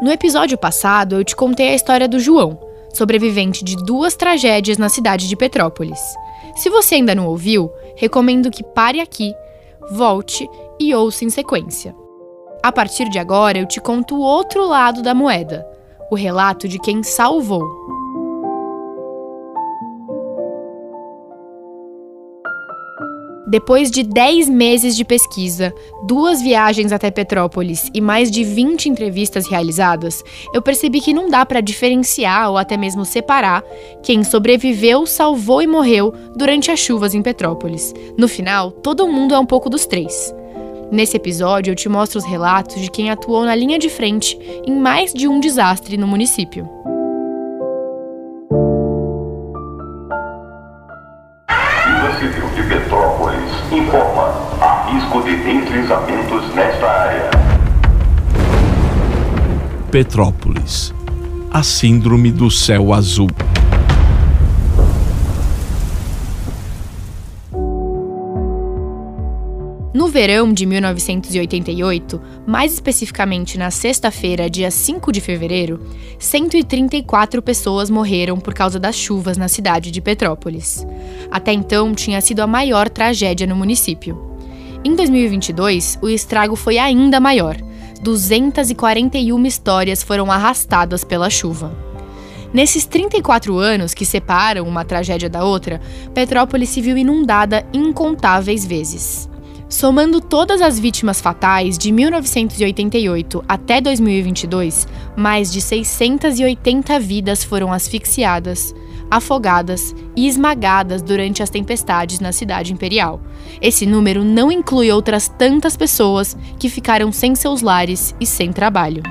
No episódio passado, eu te contei a história do João, sobrevivente de duas tragédias na cidade de Petrópolis. Se você ainda não ouviu, recomendo que pare aqui, volte e ouça em sequência. A partir de agora, eu te conto o outro lado da moeda, o relato de quem salvou. Depois de 10 meses de pesquisa, duas viagens até Petrópolis e mais de 20 entrevistas realizadas, eu percebi que não dá para diferenciar ou até mesmo separar quem sobreviveu, salvou e morreu durante as chuvas em Petrópolis. No final, todo mundo é um pouco dos três. Nesse episódio, eu te mostro os relatos de quem atuou na linha de frente em mais de um desastre no município. Deslizamentos nesta área. Petrópolis a Síndrome do Céu Azul. No verão de 1988, mais especificamente na sexta-feira, dia 5 de fevereiro, 134 pessoas morreram por causa das chuvas na cidade de Petrópolis. Até então, tinha sido a maior tragédia no município. Em 2022, o estrago foi ainda maior. 241 histórias foram arrastadas pela chuva. Nesses 34 anos que separam uma tragédia da outra, Petrópolis se viu inundada incontáveis vezes. Somando todas as vítimas fatais de 1988 até 2022, mais de 680 vidas foram asfixiadas, afogadas e esmagadas durante as tempestades na cidade imperial. Esse número não inclui outras tantas pessoas que ficaram sem seus lares e sem trabalho.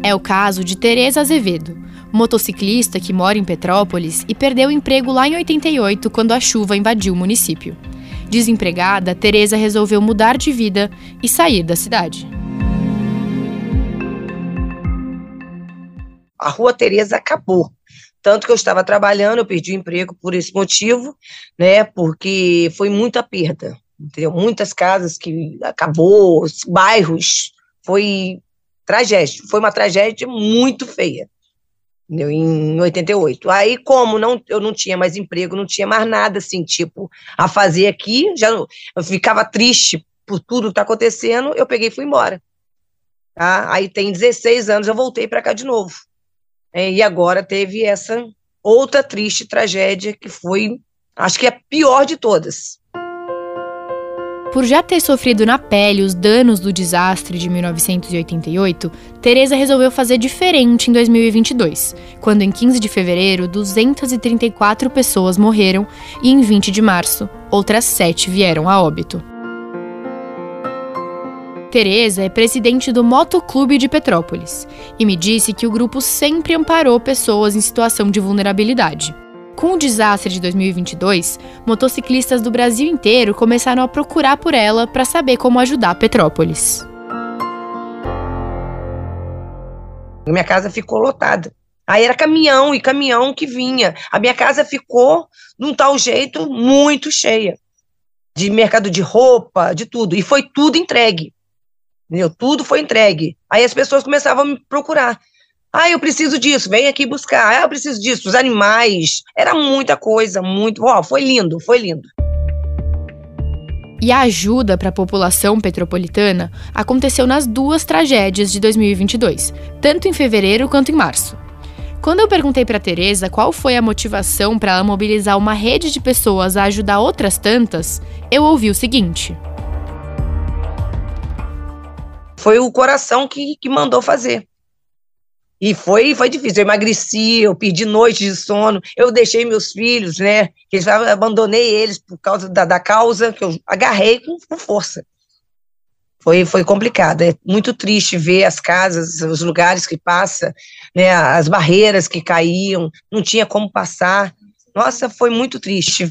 É o caso de Teresa Azevedo, motociclista que mora em Petrópolis e perdeu emprego lá em 88 quando a chuva invadiu o município. Desempregada, Teresa resolveu mudar de vida e sair da cidade. A Rua Teresa acabou. Tanto que eu estava trabalhando, eu perdi o emprego por esse motivo, né? Porque foi muita perda. Entendeu? Muitas casas que acabou, bairros, foi tragédia. Foi uma tragédia muito feia? Em 88. Aí, como não, eu não tinha mais emprego, não tinha mais nada assim, tipo, a fazer aqui, já eu ficava triste por tudo que está acontecendo, eu peguei e fui embora. Tá? Aí tem 16 anos, eu voltei para cá de novo. É, e agora teve essa outra triste tragédia que foi, acho que é a pior de todas. Por já ter sofrido na pele os danos do desastre de 1988, Teresa resolveu fazer diferente em 2022, quando em 15 de fevereiro 234 pessoas morreram e em 20 de março outras sete vieram a óbito. Teresa é presidente do Motoclube de Petrópolis e me disse que o grupo sempre amparou pessoas em situação de vulnerabilidade. Com o desastre de 2022, motociclistas do Brasil inteiro começaram a procurar por ela para saber como ajudar Petrópolis. Minha casa ficou lotada. Aí era caminhão e caminhão que vinha. A minha casa ficou, num tal jeito, muito cheia. De mercado de roupa, de tudo. E foi tudo entregue. Entendeu? Tudo foi entregue. Aí as pessoas começavam a me procurar. Ah, eu preciso disso, vem aqui buscar. Ah, eu preciso disso, os animais. Era muita coisa, muito. Ó, oh, foi lindo, foi lindo. E a ajuda para a população petropolitana aconteceu nas duas tragédias de 2022, tanto em fevereiro quanto em março. Quando eu perguntei para Teresa qual foi a motivação para ela mobilizar uma rede de pessoas a ajudar outras tantas, eu ouvi o seguinte: Foi o coração que, que mandou fazer. E foi, foi difícil. Eu emagreci, eu perdi noite de sono, eu deixei meus filhos, né? Eu abandonei eles por causa da, da causa que eu agarrei com, com força. Foi, foi complicado. É muito triste ver as casas, os lugares que passa, né? As barreiras que caíam, não tinha como passar. Nossa, foi muito triste.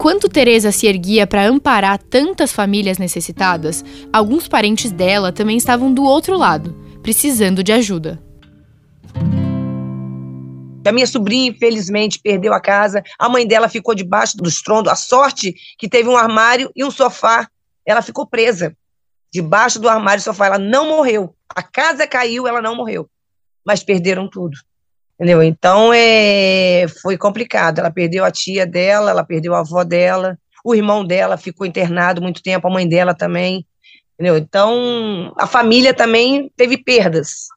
Enquanto Teresa se erguia para amparar tantas famílias necessitadas, alguns parentes dela também estavam do outro lado, precisando de ajuda. A minha sobrinha, infelizmente, perdeu a casa. A mãe dela ficou debaixo do estrondo. A sorte que teve um armário e um sofá. Ela ficou presa. debaixo do armário do sofá. Ela não morreu. A casa caiu, ela não morreu. Mas perderam tudo. Entendeu? Então é, foi complicado. Ela perdeu a tia dela, ela perdeu a avó dela, o irmão dela ficou internado muito tempo, a mãe dela também. Entendeu? Então a família também teve perdas.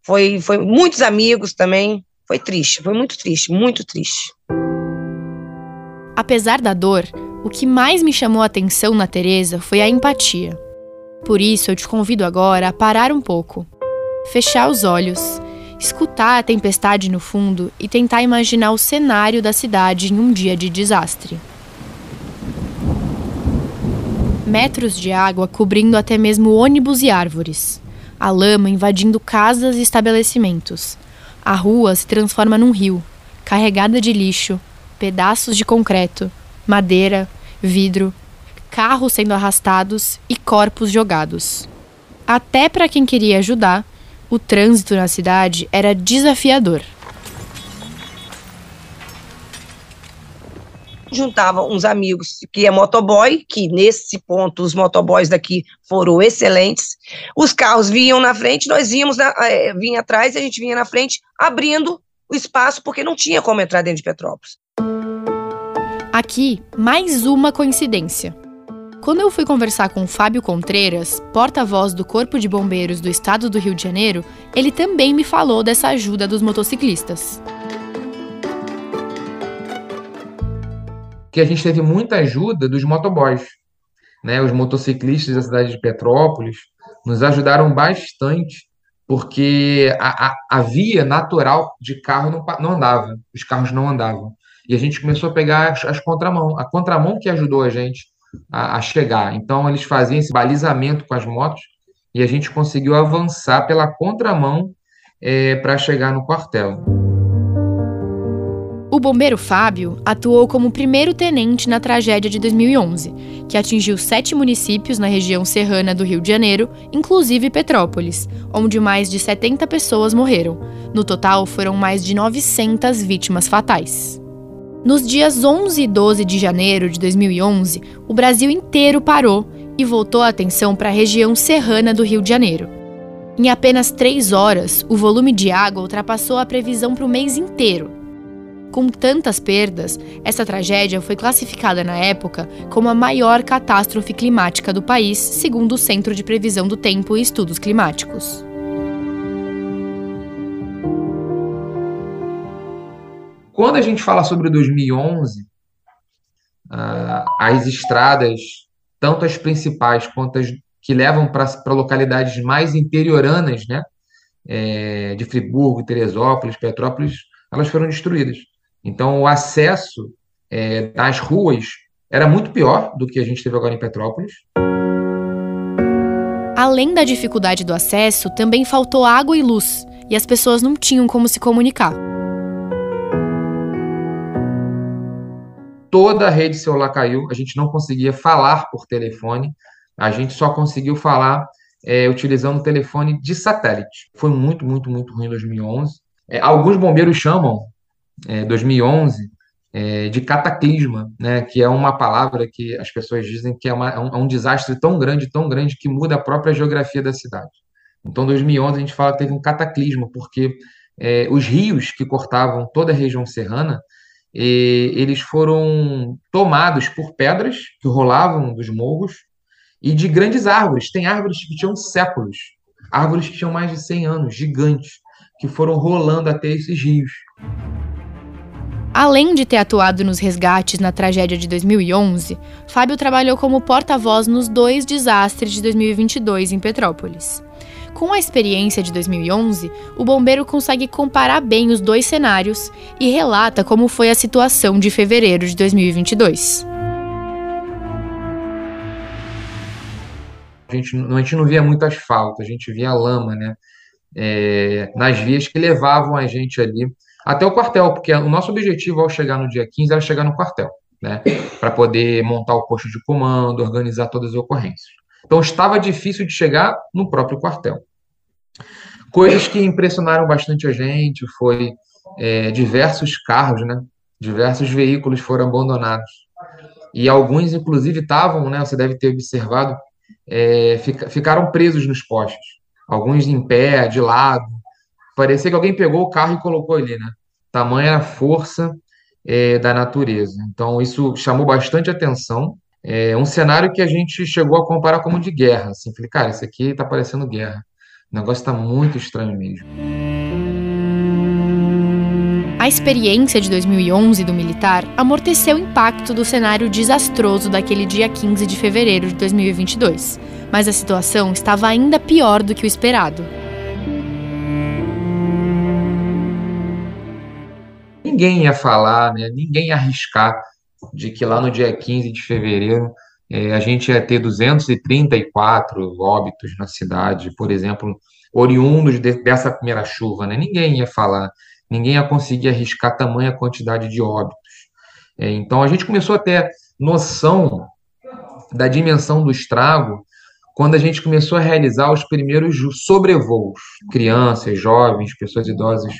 Foi, foi muitos amigos também. Foi triste, foi muito triste, muito triste. Apesar da dor, o que mais me chamou a atenção na Teresa foi a empatia. Por isso eu te convido agora a parar um pouco, fechar os olhos, escutar a tempestade no fundo e tentar imaginar o cenário da cidade em um dia de desastre. Metros de água cobrindo até mesmo ônibus e árvores. A lama invadindo casas e estabelecimentos. A rua se transforma num rio, carregada de lixo, pedaços de concreto, madeira, vidro, carros sendo arrastados e corpos jogados. Até para quem queria ajudar, o trânsito na cidade era desafiador. Juntava uns amigos que é motoboy, que nesse ponto os motoboys daqui foram excelentes. Os carros vinham na frente, nós íamos na, é, vinha atrás, a gente vinha na frente, abrindo o espaço, porque não tinha como entrar dentro de Petrópolis. Aqui, mais uma coincidência. Quando eu fui conversar com Fábio Contreiras, porta-voz do Corpo de Bombeiros do Estado do Rio de Janeiro, ele também me falou dessa ajuda dos motociclistas. Que a gente teve muita ajuda dos motoboys, né? Os motociclistas da cidade de Petrópolis nos ajudaram bastante, porque a, a, a via natural de carro não, não andava, os carros não andavam. E a gente começou a pegar as, as contramão, a contramão que ajudou a gente a, a chegar. Então, eles faziam esse balizamento com as motos e a gente conseguiu avançar pela contramão é, para chegar no quartel. O bombeiro Fábio atuou como primeiro tenente na tragédia de 2011, que atingiu sete municípios na região serrana do Rio de Janeiro, inclusive Petrópolis, onde mais de 70 pessoas morreram. No total, foram mais de 900 vítimas fatais. Nos dias 11 e 12 de janeiro de 2011, o Brasil inteiro parou e voltou a atenção para a região serrana do Rio de Janeiro. Em apenas três horas, o volume de água ultrapassou a previsão para o mês inteiro. Com tantas perdas, essa tragédia foi classificada na época como a maior catástrofe climática do país, segundo o Centro de Previsão do Tempo e Estudos Climáticos. Quando a gente fala sobre 2011, ah, as estradas, tanto as principais quanto as que levam para localidades mais interioranas, né, é, de Friburgo, Teresópolis, Petrópolis, elas foram destruídas. Então, o acesso é, das ruas era muito pior do que a gente teve agora em Petrópolis. Além da dificuldade do acesso, também faltou água e luz, e as pessoas não tinham como se comunicar. Toda a rede celular caiu, a gente não conseguia falar por telefone, a gente só conseguiu falar é, utilizando telefone de satélite. Foi muito, muito, muito ruim em 2011. É, alguns bombeiros chamam é, 2011 é, de cataclisma, né, que é uma palavra que as pessoas dizem que é, uma, é, um, é um desastre tão grande, tão grande, que muda a própria geografia da cidade. Então, 2011 a gente fala que teve um cataclisma, porque os rios que cortavam toda a região serrana eles foram tomados por pedras que rolavam dos morros e de grandes árvores. Tem árvores que tinham séculos, árvores que tinham mais de 100 anos, gigantes, que foram rolando até esses rios. Além de ter atuado nos resgates na tragédia de 2011, Fábio trabalhou como porta-voz nos dois desastres de 2022 em Petrópolis. Com a experiência de 2011, o bombeiro consegue comparar bem os dois cenários e relata como foi a situação de fevereiro de 2022. A gente, a gente não via muito asfalto, a gente via lama, né? É, nas vias que levavam a gente ali até o quartel, porque o nosso objetivo ao chegar no dia 15 era chegar no quartel, né? Para poder montar o posto de comando, organizar todas as ocorrências. Então estava difícil de chegar no próprio quartel. Coisas que impressionaram bastante a gente foi é, diversos carros, né? Diversos veículos foram abandonados. E alguns, inclusive, estavam, né? Você deve ter observado, é, fica, ficaram presos nos postes, alguns em pé, de lado. Parecia que alguém pegou o carro e colocou ali, né? Tamanha a força é, da natureza. Então, isso chamou bastante atenção. É um cenário que a gente chegou a comparar como de guerra. Assim, falei, cara, isso aqui tá parecendo guerra. O negócio está muito estranho mesmo. A experiência de 2011 do militar amorteceu o impacto do cenário desastroso daquele dia 15 de fevereiro de 2022, mas a situação estava ainda pior do que o esperado. Ninguém ia falar, né? ninguém ia arriscar de que lá no dia 15 de fevereiro é, a gente ia ter 234 óbitos na cidade, por exemplo, oriundos de, dessa primeira chuva. Né? Ninguém ia falar ninguém ia conseguir arriscar tamanha quantidade de óbitos. É, então, a gente começou a ter noção da dimensão do estrago quando a gente começou a realizar os primeiros sobrevoos. Crianças, jovens, pessoas idosas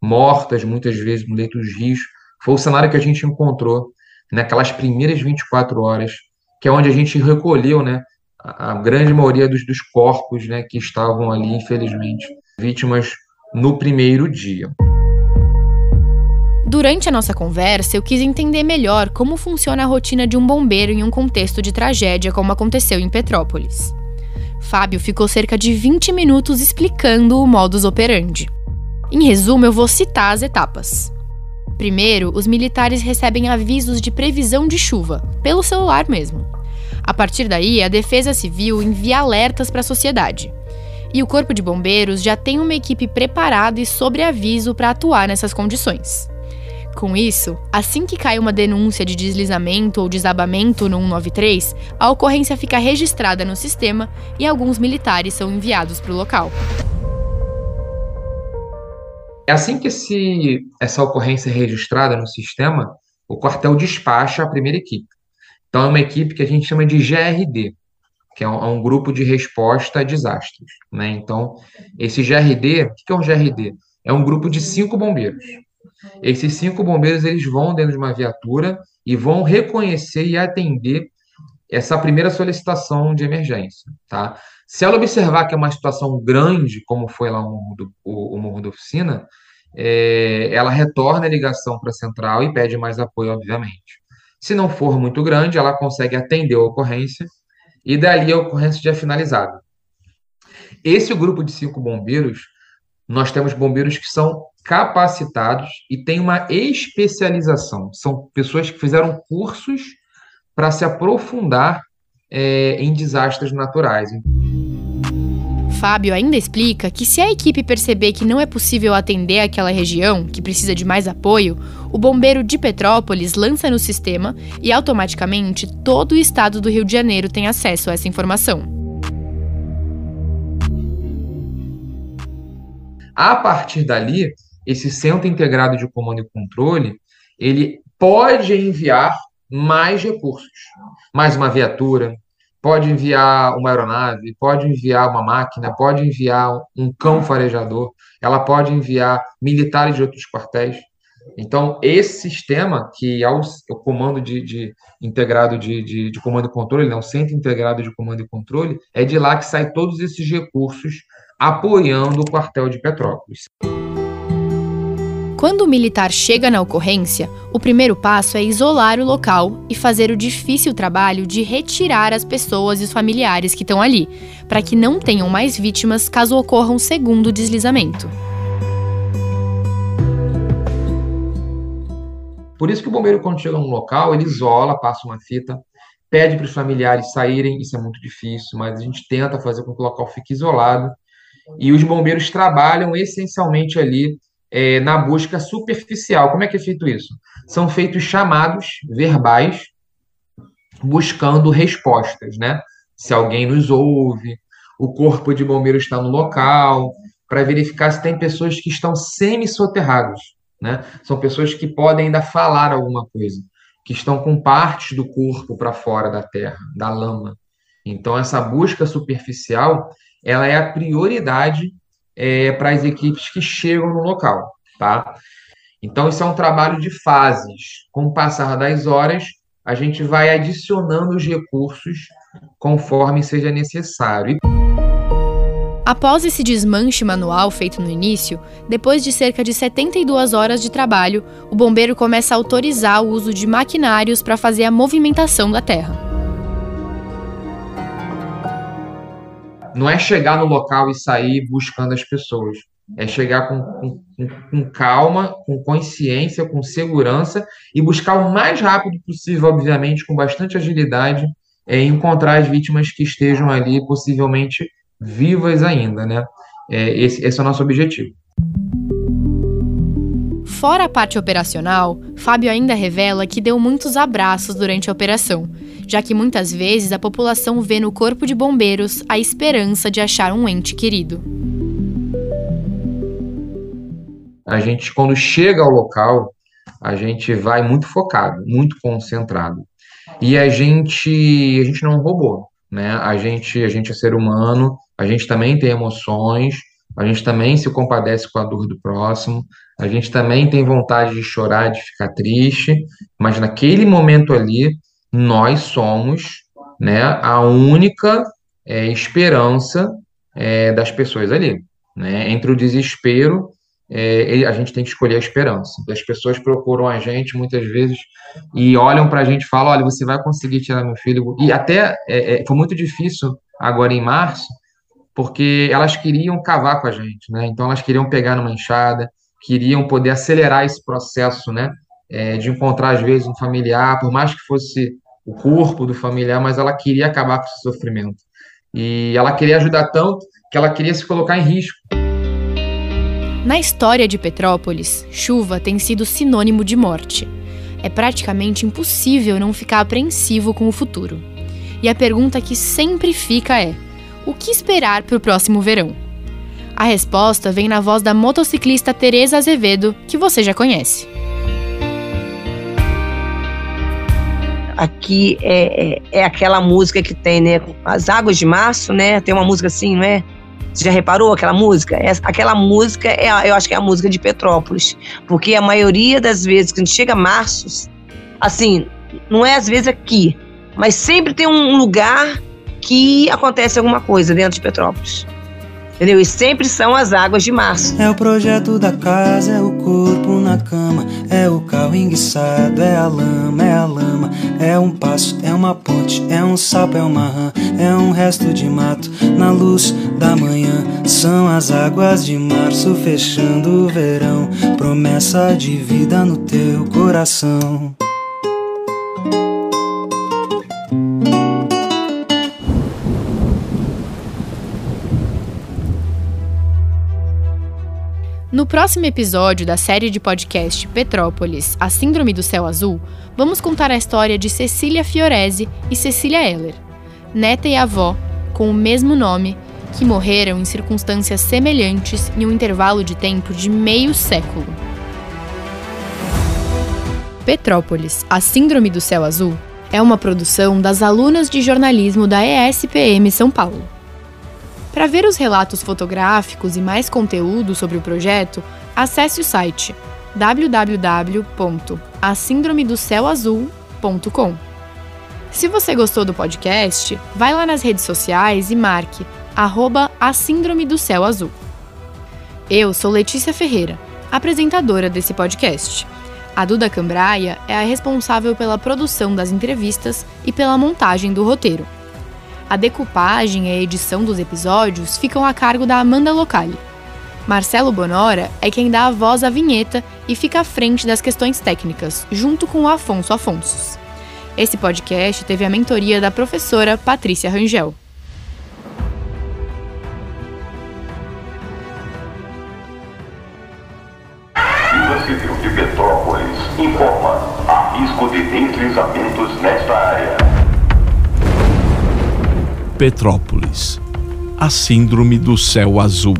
mortas, muitas vezes no leito dos rios. Foi o cenário que a gente encontrou naquelas primeiras 24 horas, que é onde a gente recolheu né, a, a grande maioria dos, dos corpos né, que estavam ali, infelizmente, vítimas no primeiro dia. Durante a nossa conversa, eu quis entender melhor como funciona a rotina de um bombeiro em um contexto de tragédia como aconteceu em Petrópolis. Fábio ficou cerca de 20 minutos explicando o modus operandi. Em resumo, eu vou citar as etapas. Primeiro, os militares recebem avisos de previsão de chuva, pelo celular mesmo. A partir daí, a Defesa Civil envia alertas para a sociedade. E o Corpo de Bombeiros já tem uma equipe preparada e sobre aviso para atuar nessas condições. Com isso, assim que cai uma denúncia de deslizamento ou desabamento no 193, a ocorrência fica registrada no sistema e alguns militares são enviados para o local. É assim que esse, essa ocorrência é registrada no sistema, o quartel despacha a primeira equipe. Então, é uma equipe que a gente chama de GRD, que é um, é um grupo de resposta a desastres. Né? Então, esse GRD, o que é um GRD? É um grupo de cinco bombeiros. Esses cinco bombeiros eles vão dentro de uma viatura e vão reconhecer e atender essa primeira solicitação de emergência, tá? Se ela observar que é uma situação grande, como foi lá o Morro, do, o, o morro da Oficina, é, ela retorna a ligação para a central e pede mais apoio, obviamente. Se não for muito grande, ela consegue atender a ocorrência e dali a ocorrência já é finalizada. Esse grupo de cinco bombeiros, nós temos bombeiros que são capacitados e têm uma especialização. São pessoas que fizeram cursos para se aprofundar é, em desastres naturais. Fábio ainda explica que se a equipe perceber que não é possível atender aquela região, que precisa de mais apoio, o bombeiro de Petrópolis lança no sistema e automaticamente todo o estado do Rio de Janeiro tem acesso a essa informação. A partir dali, esse centro integrado de comando e controle, ele pode enviar mais recursos, mais uma viatura, pode enviar uma aeronave, pode enviar uma máquina, pode enviar um cão farejador, ela pode enviar militares de outros quartéis. Então, esse sistema, que é o, o comando de, de integrado de, de, de, comando e controle, né, o centro integrado de comando e controle, é de lá que saem todos esses recursos apoiando o quartel de Petrópolis. Quando o militar chega na ocorrência, o primeiro passo é isolar o local e fazer o difícil trabalho de retirar as pessoas e os familiares que estão ali, para que não tenham mais vítimas caso ocorra um segundo deslizamento. Por isso que o bombeiro, quando chega no local, ele isola, passa uma fita, pede para os familiares saírem, isso é muito difícil, mas a gente tenta fazer com que o local fique isolado. E os bombeiros trabalham essencialmente ali é, na busca superficial. Como é que é feito isso? São feitos chamados verbais buscando respostas, né? Se alguém nos ouve, o corpo de bombeiro está no local, para verificar se tem pessoas que estão semi-soterradas, né? São pessoas que podem ainda falar alguma coisa, que estão com partes do corpo para fora da terra, da lama. Então, essa busca superficial, ela é a prioridade é, para as equipes que chegam no local, tá? Então, isso é um trabalho de fases. Com o passar das horas, a gente vai adicionando os recursos conforme seja necessário. Após esse desmanche manual feito no início, depois de cerca de 72 horas de trabalho, o bombeiro começa a autorizar o uso de maquinários para fazer a movimentação da terra. Não é chegar no local e sair buscando as pessoas. É chegar com, com, com calma, com consciência, com segurança e buscar o mais rápido possível, obviamente, com bastante agilidade, é encontrar as vítimas que estejam ali, possivelmente vivas ainda, né? É, esse, esse é o nosso objetivo. Fora a parte operacional, Fábio ainda revela que deu muitos abraços durante a operação, já que muitas vezes a população vê no corpo de bombeiros a esperança de achar um ente querido. A gente, quando chega ao local, a gente vai muito focado, muito concentrado. E a gente, a gente não roubou, né? A gente, a gente é ser humano, a gente também tem emoções, a gente também se compadece com a dor do próximo, a gente também tem vontade de chorar, de ficar triste, mas naquele momento ali, nós somos né, a única é, esperança é, das pessoas ali. Né? Entre o desespero, é, a gente tem que escolher a esperança. As pessoas procuram a gente muitas vezes e olham para a gente e falam: olha, você vai conseguir tirar meu filho. E até é, é, foi muito difícil agora em março, porque elas queriam cavar com a gente, né? Então elas queriam pegar numa enxada, queriam poder acelerar esse processo, né? É, de encontrar às vezes um familiar, por mais que fosse o corpo do familiar, mas ela queria acabar com esse sofrimento. E ela queria ajudar tanto que ela queria se colocar em risco. Na história de Petrópolis, chuva tem sido sinônimo de morte. É praticamente impossível não ficar apreensivo com o futuro. E a pergunta que sempre fica é: o que esperar para o próximo verão? A resposta vem na voz da motociclista Teresa Azevedo, que você já conhece. Aqui é, é, é, aquela música que tem, né? As Águas de Março, né? Tem uma música assim, não é? Você já reparou aquela música? Essa, aquela música, é, eu acho que é a música de Petrópolis. Porque a maioria das vezes gente chega a marços, assim, não é às vezes aqui, mas sempre tem um lugar que acontece alguma coisa dentro de Petrópolis. Entendeu? E sempre são as águas de março. É o projeto da casa, é o corpo na cama, é o carro enguiçado, é a lama, é a lama, é um passo, é uma ponte, é um sapo, é uma rã, é um resto de mato na luz da manhã. São as águas de março fechando o verão, promessa de vida no teu coração. No próximo episódio da série de podcast Petrópolis, A Síndrome do Céu Azul, vamos contar a história de Cecília Fiorese e Cecília Heller, neta e avó com o mesmo nome, que morreram em circunstâncias semelhantes em um intervalo de tempo de meio século. Petrópolis, A Síndrome do Céu Azul é uma produção das alunas de jornalismo da ESPM São Paulo. Para ver os relatos fotográficos e mais conteúdo sobre o projeto, acesse o site www.asindromedoceoazul.com. Se você gostou do podcast, vai lá nas redes sociais e marque arroba a Síndrome do Céu Azul. Eu sou Letícia Ferreira, apresentadora desse podcast. A Duda Cambraia é a responsável pela produção das entrevistas e pela montagem do roteiro. A decupagem e a edição dos episódios ficam a cargo da Amanda Locali. Marcelo Bonora é quem dá a voz à vinheta e fica à frente das questões técnicas, junto com o Afonso Afonsos. Esse podcast teve a mentoria da professora Patrícia Rangel. Petrópolis. A Síndrome do Céu Azul.